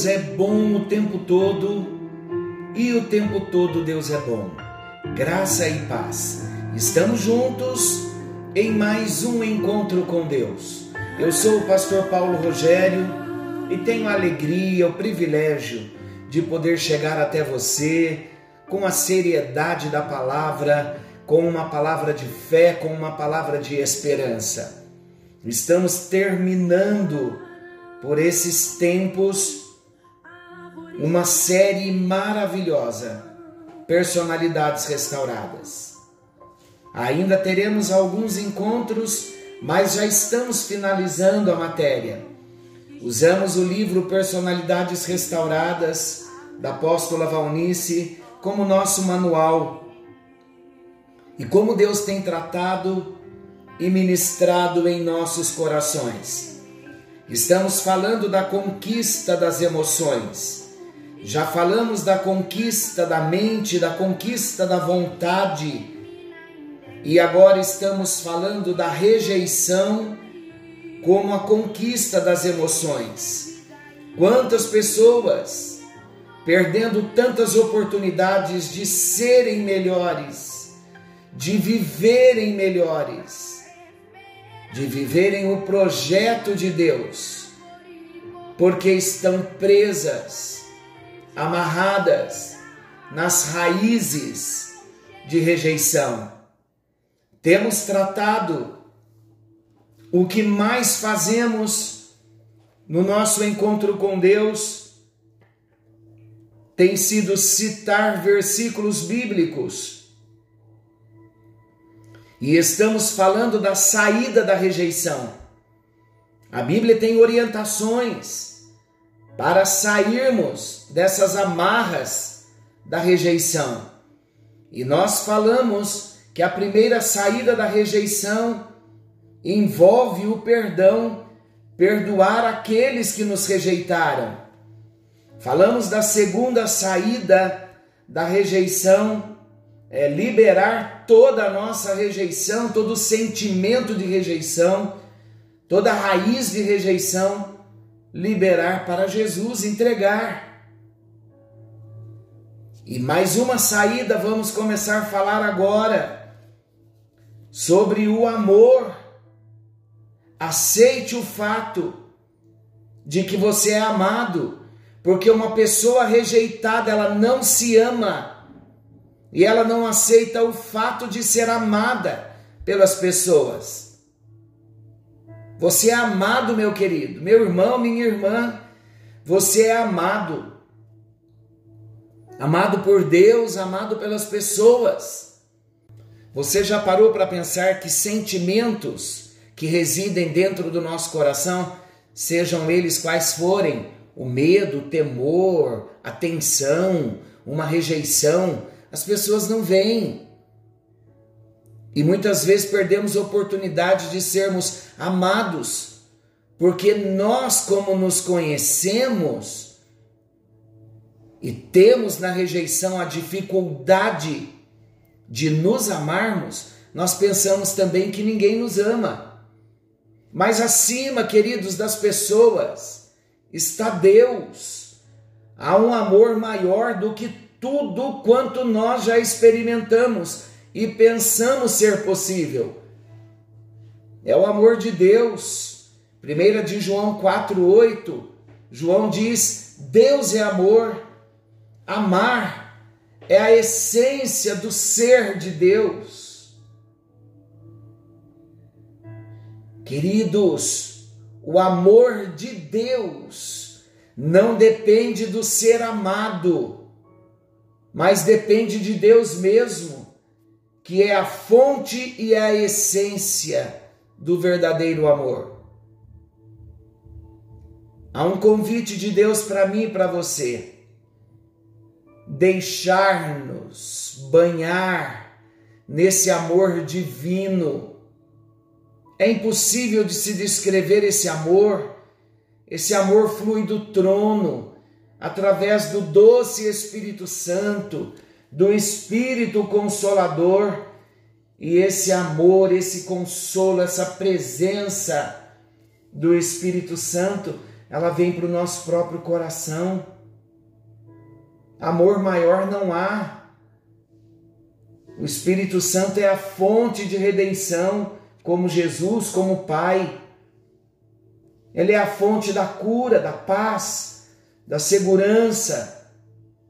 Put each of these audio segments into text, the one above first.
Deus é bom o tempo todo e o tempo todo Deus é bom. Graça e paz. Estamos juntos em mais um encontro com Deus. Eu sou o pastor Paulo Rogério e tenho a alegria, o privilégio de poder chegar até você com a seriedade da palavra, com uma palavra de fé, com uma palavra de esperança. Estamos terminando por esses tempos uma série maravilhosa, Personalidades Restauradas. Ainda teremos alguns encontros, mas já estamos finalizando a matéria. Usamos o livro Personalidades Restauradas da apóstola Valnice como nosso manual. E como Deus tem tratado e ministrado em nossos corações. Estamos falando da conquista das emoções. Já falamos da conquista da mente, da conquista da vontade. E agora estamos falando da rejeição como a conquista das emoções. Quantas pessoas perdendo tantas oportunidades de serem melhores, de viverem melhores de viverem o projeto de Deus, porque estão presas, amarradas nas raízes de rejeição. Temos tratado o que mais fazemos no nosso encontro com Deus tem sido citar versículos bíblicos e estamos falando da saída da rejeição. A Bíblia tem orientações para sairmos dessas amarras da rejeição. E nós falamos que a primeira saída da rejeição envolve o perdão, perdoar aqueles que nos rejeitaram. Falamos da segunda saída da rejeição, é, liberar toda a nossa rejeição, todo o sentimento de rejeição, toda a raiz de rejeição, liberar para Jesus, entregar. E mais uma saída, vamos começar a falar agora sobre o amor. Aceite o fato de que você é amado, porque uma pessoa rejeitada, ela não se ama e ela não aceita o fato de ser amada pelas pessoas. Você é amado, meu querido, meu irmão, minha irmã. Você é amado. Amado por Deus, amado pelas pessoas. Você já parou para pensar que sentimentos que residem dentro do nosso coração, sejam eles quais forem, o medo, o temor, a tensão, uma rejeição, as pessoas não veem. E muitas vezes perdemos oportunidade de sermos amados, porque nós, como nos conhecemos e temos na rejeição a dificuldade de nos amarmos, nós pensamos também que ninguém nos ama. Mas acima, queridos, das pessoas está Deus. Há um amor maior do que tudo quanto nós já experimentamos e pensamos ser possível. É o amor de Deus. 1 de João 4:8, João diz: Deus é amor. Amar é a essência do ser de Deus. Queridos, o amor de Deus não depende do ser amado mas depende de Deus mesmo, que é a fonte e a essência do verdadeiro amor. Há um convite de Deus para mim e para você. Deixar-nos banhar nesse amor divino. É impossível de se descrever esse amor. Esse amor flui do trono, através do doce Espírito Santo, do Espírito Consolador, e esse amor, esse consolo, essa presença do Espírito Santo ela vem para o nosso próprio coração. Amor maior não há. O Espírito Santo é a fonte de redenção, como Jesus, como Pai. Ele é a fonte da cura, da paz, da segurança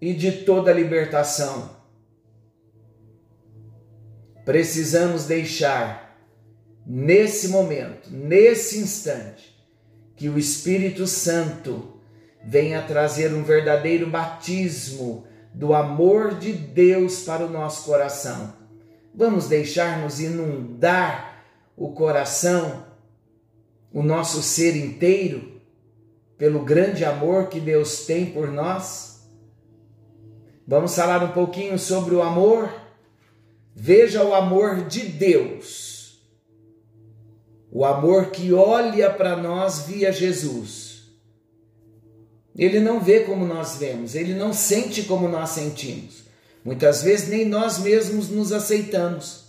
e de toda libertação. Precisamos deixar, nesse momento, nesse instante, que o Espírito Santo venha trazer um verdadeiro batismo do amor de Deus para o nosso coração. Vamos deixar-nos inundar o coração, o nosso ser inteiro, pelo grande amor que Deus tem por nós? Vamos falar um pouquinho sobre o amor? Veja o amor de Deus, o amor que olha para nós via Jesus ele não vê como nós vemos, ele não sente como nós sentimos. Muitas vezes nem nós mesmos nos aceitamos.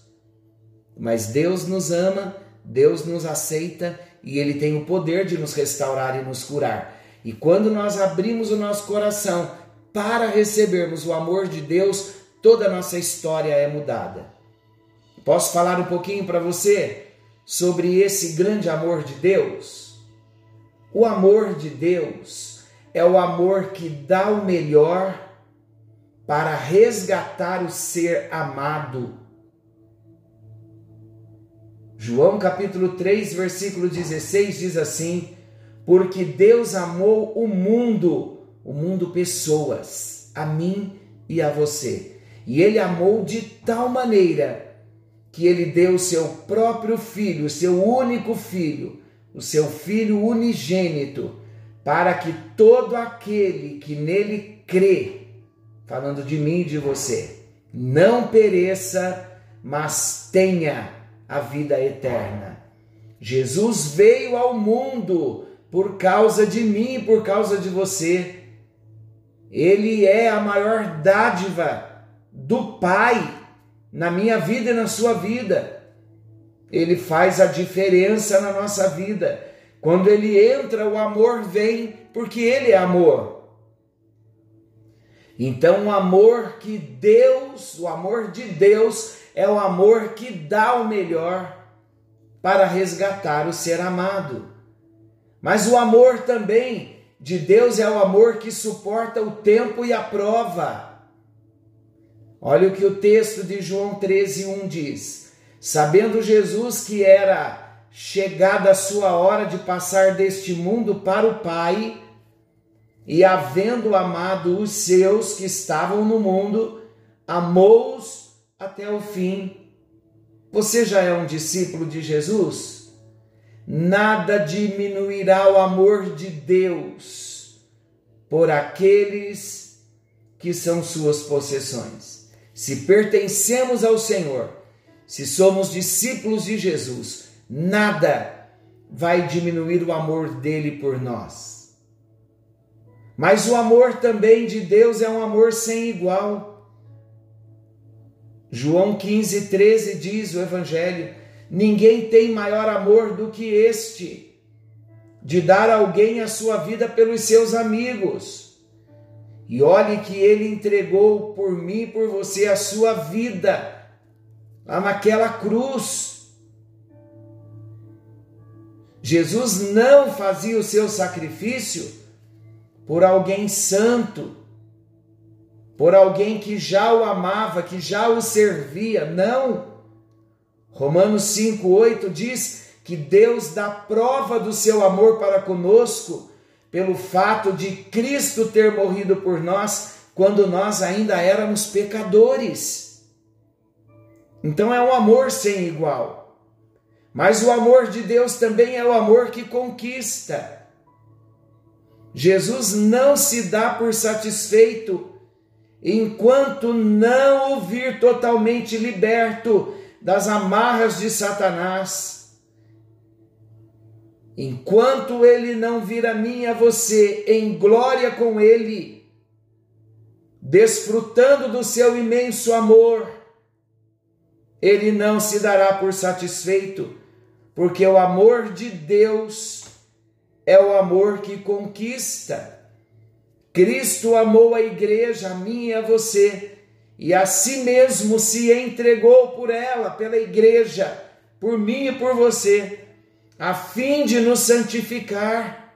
Mas Deus nos ama, Deus nos aceita e ele tem o poder de nos restaurar e nos curar. E quando nós abrimos o nosso coração para recebermos o amor de Deus, toda a nossa história é mudada. Posso falar um pouquinho para você sobre esse grande amor de Deus? O amor de Deus é o amor que dá o melhor para resgatar o ser amado. João capítulo 3, versículo 16 diz assim: Porque Deus amou o mundo, o mundo pessoas, a mim e a você. E ele amou de tal maneira que ele deu o seu próprio filho, o seu único filho, o seu filho unigênito, para que todo aquele que nele crê, falando de mim e de você, não pereça, mas tenha a vida eterna. Jesus veio ao mundo por causa de mim por causa de você. Ele é a maior dádiva do Pai na minha vida e na sua vida. Ele faz a diferença na nossa vida. Quando ele entra, o amor vem, porque ele é amor. Então, o amor que Deus, o amor de Deus, é o amor que dá o melhor para resgatar o ser amado. Mas o amor também de Deus é o amor que suporta o tempo e a prova. Olha o que o texto de João 13, 1 diz. Sabendo Jesus que era chegada a sua hora de passar deste mundo para o Pai, e havendo amado os seus que estavam no mundo, amou-os até o fim. Você já é um discípulo de Jesus? Nada diminuirá o amor de Deus por aqueles que são suas possessões. Se pertencemos ao Senhor, se somos discípulos de Jesus, nada vai diminuir o amor dele por nós. Mas o amor também de Deus é um amor sem igual. João 15, 13 diz o Evangelho: Ninguém tem maior amor do que este, de dar alguém a sua vida pelos seus amigos. E olhe que ele entregou por mim e por você a sua vida, lá naquela cruz Jesus não fazia o seu sacrifício por alguém santo, por alguém que já o amava, que já o servia. Não. Romanos 5,8 diz que Deus dá prova do seu amor para conosco pelo fato de Cristo ter morrido por nós quando nós ainda éramos pecadores. Então é um amor sem igual. Mas o amor de Deus também é o amor que conquista. Jesus não se dá por satisfeito enquanto não o vir totalmente liberto das amarras de Satanás. Enquanto ele não vir a mim a você em glória com ele, desfrutando do seu imenso amor, ele não se dará por satisfeito porque o amor de Deus é o amor que conquista. Cristo amou a igreja, a mim e a você, e a si mesmo se entregou por ela, pela igreja, por mim e por você, a fim de nos santificar.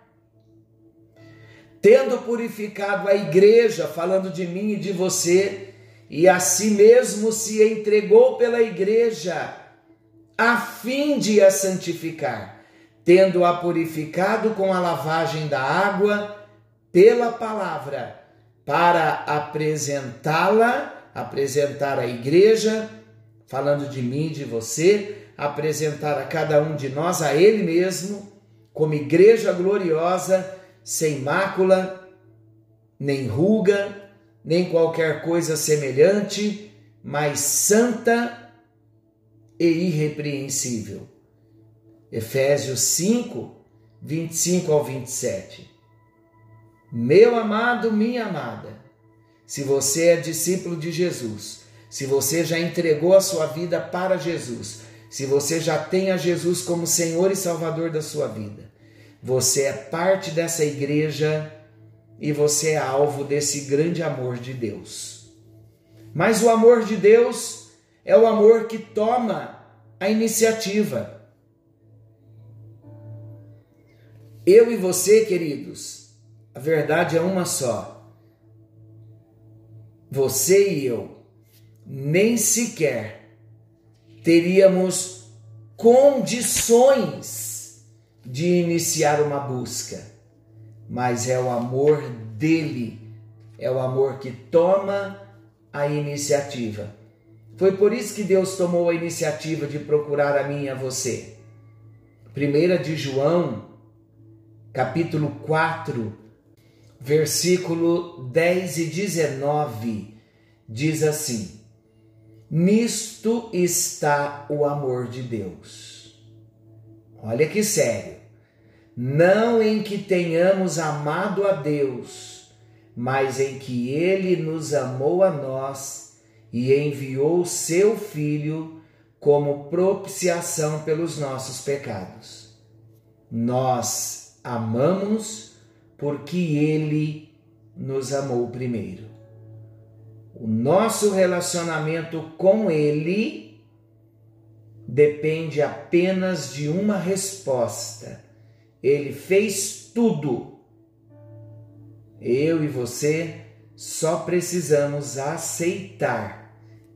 Tendo purificado a igreja, falando de mim e de você, e a si mesmo se entregou pela igreja, a fim de a santificar, tendo-a purificado com a lavagem da água pela palavra, para apresentá-la, apresentar a igreja, falando de mim, de você, apresentar a cada um de nós a Ele mesmo, como igreja gloriosa, sem mácula, nem ruga, nem qualquer coisa semelhante, mas santa e irrepreensível. Efésios 5, 25 ao 27. Meu amado, minha amada, se você é discípulo de Jesus, se você já entregou a sua vida para Jesus, se você já tem a Jesus como Senhor e Salvador da sua vida, você é parte dessa igreja e você é alvo desse grande amor de Deus. Mas o amor de Deus é o amor que toma a iniciativa. Eu e você, queridos, a verdade é uma só. Você e eu nem sequer teríamos condições de iniciar uma busca, mas é o amor dele, é o amor que toma a iniciativa. Foi por isso que Deus tomou a iniciativa de procurar a mim e a você. 1 de João, capítulo 4, versículo 10 e 19, diz assim: Nisto está o amor de Deus. Olha que sério. Não em que tenhamos amado a Deus, mas em que Ele nos amou a nós e enviou seu Filho como propiciação pelos nossos pecados. Nós amamos porque Ele nos amou primeiro. O nosso relacionamento com Ele depende apenas de uma resposta. Ele fez tudo. Eu e você só precisamos aceitar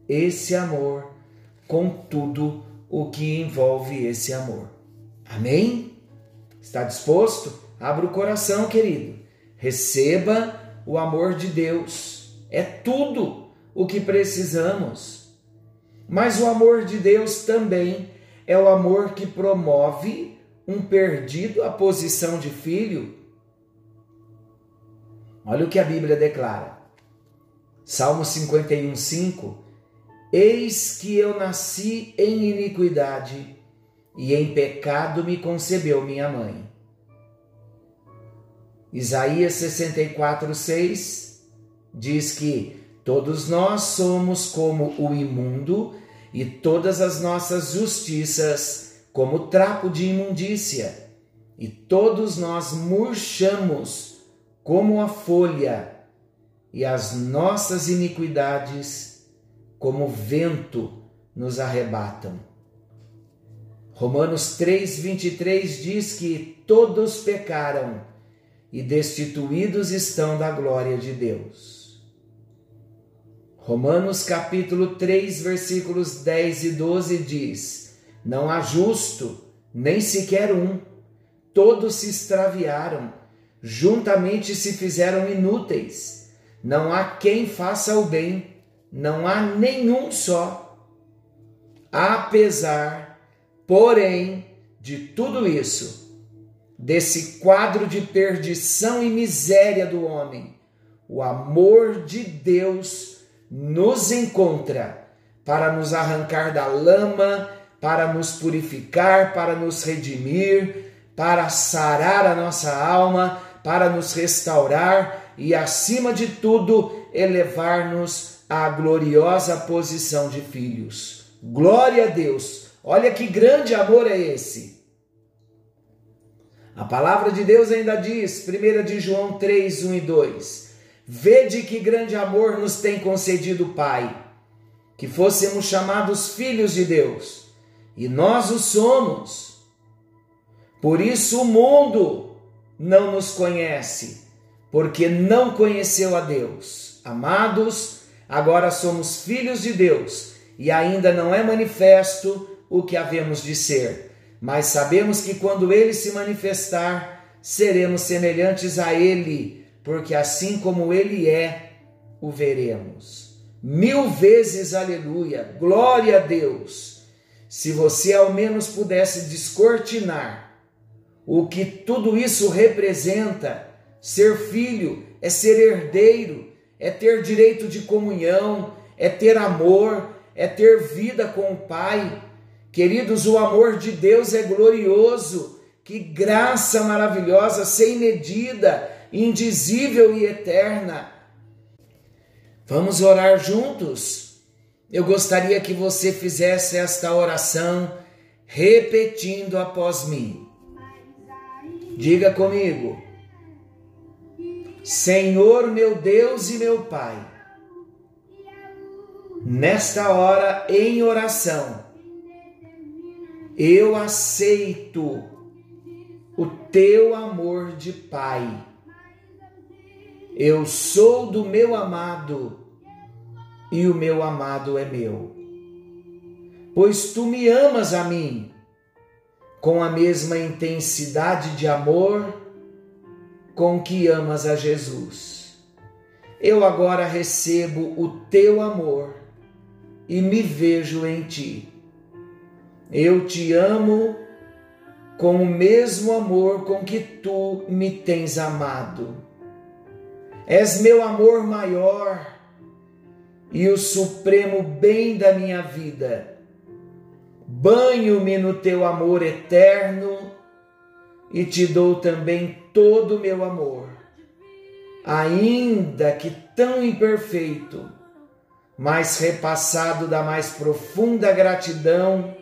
esse amor com tudo o que envolve esse amor. Amém? Está disposto? Abra o coração, querido. Receba o amor de Deus. É tudo o que precisamos. Mas o amor de Deus também é o amor que promove um perdido à posição de filho. Olha o que a Bíblia declara. Salmo 51, 5 Eis que eu nasci em iniquidade, e em pecado me concebeu minha mãe. Isaías 64, 6 diz que todos nós somos como o imundo, e todas as nossas justiças como trapo de imundícia, e todos nós murchamos como a folha, e as nossas iniquidades como vento nos arrebatam. Romanos 3:23 diz que todos pecaram e destituídos estão da glória de Deus. Romanos capítulo 3, versículos 10 e 12 diz: Não há justo, nem sequer um. Todos se extraviaram, juntamente se fizeram inúteis. Não há quem faça o bem não há nenhum só. Apesar, porém, de tudo isso, desse quadro de perdição e miséria do homem, o amor de Deus nos encontra para nos arrancar da lama, para nos purificar, para nos redimir, para sarar a nossa alma, para nos restaurar e, acima de tudo, elevar-nos à gloriosa posição de filhos. Glória a Deus! Olha que grande amor é esse! A palavra de Deus ainda diz, 1 de João 3, 1 e 2: Vede que grande amor nos tem concedido o Pai, que fôssemos chamados filhos de Deus, e nós o somos. Por isso o mundo não nos conhece, porque não conheceu a Deus. Amados, agora somos filhos de Deus, e ainda não é manifesto o que havemos de ser mas sabemos que quando ele se manifestar, seremos semelhantes a ele, porque assim como ele é, o veremos. Mil vezes aleluia, glória a Deus. Se você ao menos pudesse descortinar o que tudo isso representa, ser filho é ser herdeiro, é ter direito de comunhão, é ter amor, é ter vida com o Pai Queridos, o amor de Deus é glorioso, que graça maravilhosa, sem medida, indizível e eterna. Vamos orar juntos? Eu gostaria que você fizesse esta oração repetindo após mim. Diga comigo. Senhor meu Deus e meu Pai, nesta hora em oração, eu aceito o teu amor de Pai. Eu sou do meu amado e o meu amado é meu. Pois tu me amas a mim com a mesma intensidade de amor com que amas a Jesus. Eu agora recebo o teu amor e me vejo em ti. Eu te amo com o mesmo amor com que tu me tens amado. És meu amor maior e o supremo bem da minha vida. Banho-me no teu amor eterno e te dou também todo o meu amor, ainda que tão imperfeito, mas repassado da mais profunda gratidão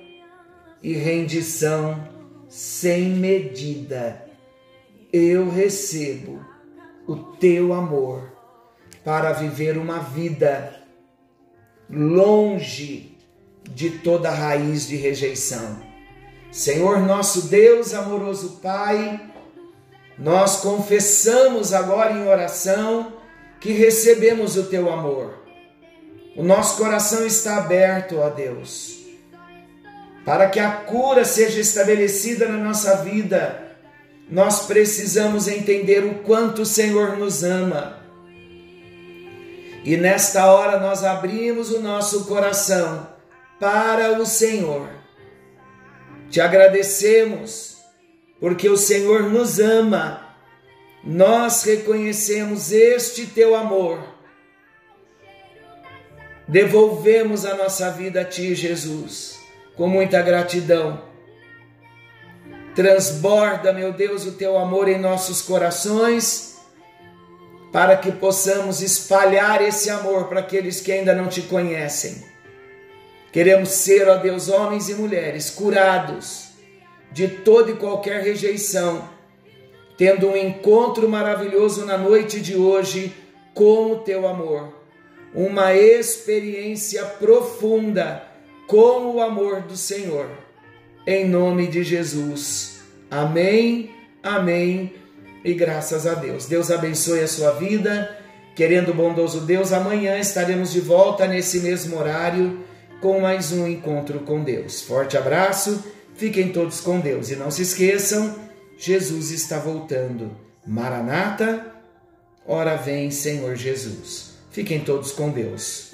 e rendição sem medida. Eu recebo o teu amor para viver uma vida longe de toda raiz de rejeição. Senhor nosso Deus, amoroso Pai, nós confessamos agora em oração que recebemos o teu amor. O nosso coração está aberto, ó Deus para que a cura seja estabelecida na nossa vida, nós precisamos entender o quanto o Senhor nos ama. E nesta hora nós abrimos o nosso coração para o Senhor. Te agradecemos, porque o Senhor nos ama. Nós reconhecemos este teu amor. Devolvemos a nossa vida a ti, Jesus com muita gratidão. Transborda, meu Deus, o teu amor em nossos corações, para que possamos espalhar esse amor para aqueles que ainda não te conhecem. Queremos ser, ó Deus, homens e mulheres curados de toda e qualquer rejeição, tendo um encontro maravilhoso na noite de hoje com o teu amor, uma experiência profunda com o amor do Senhor. Em nome de Jesus. Amém, amém e graças a Deus. Deus abençoe a sua vida. Querendo bondoso Deus, amanhã estaremos de volta nesse mesmo horário com mais um encontro com Deus. Forte abraço, fiquem todos com Deus e não se esqueçam, Jesus está voltando. Maranata, ora vem, Senhor Jesus. Fiquem todos com Deus.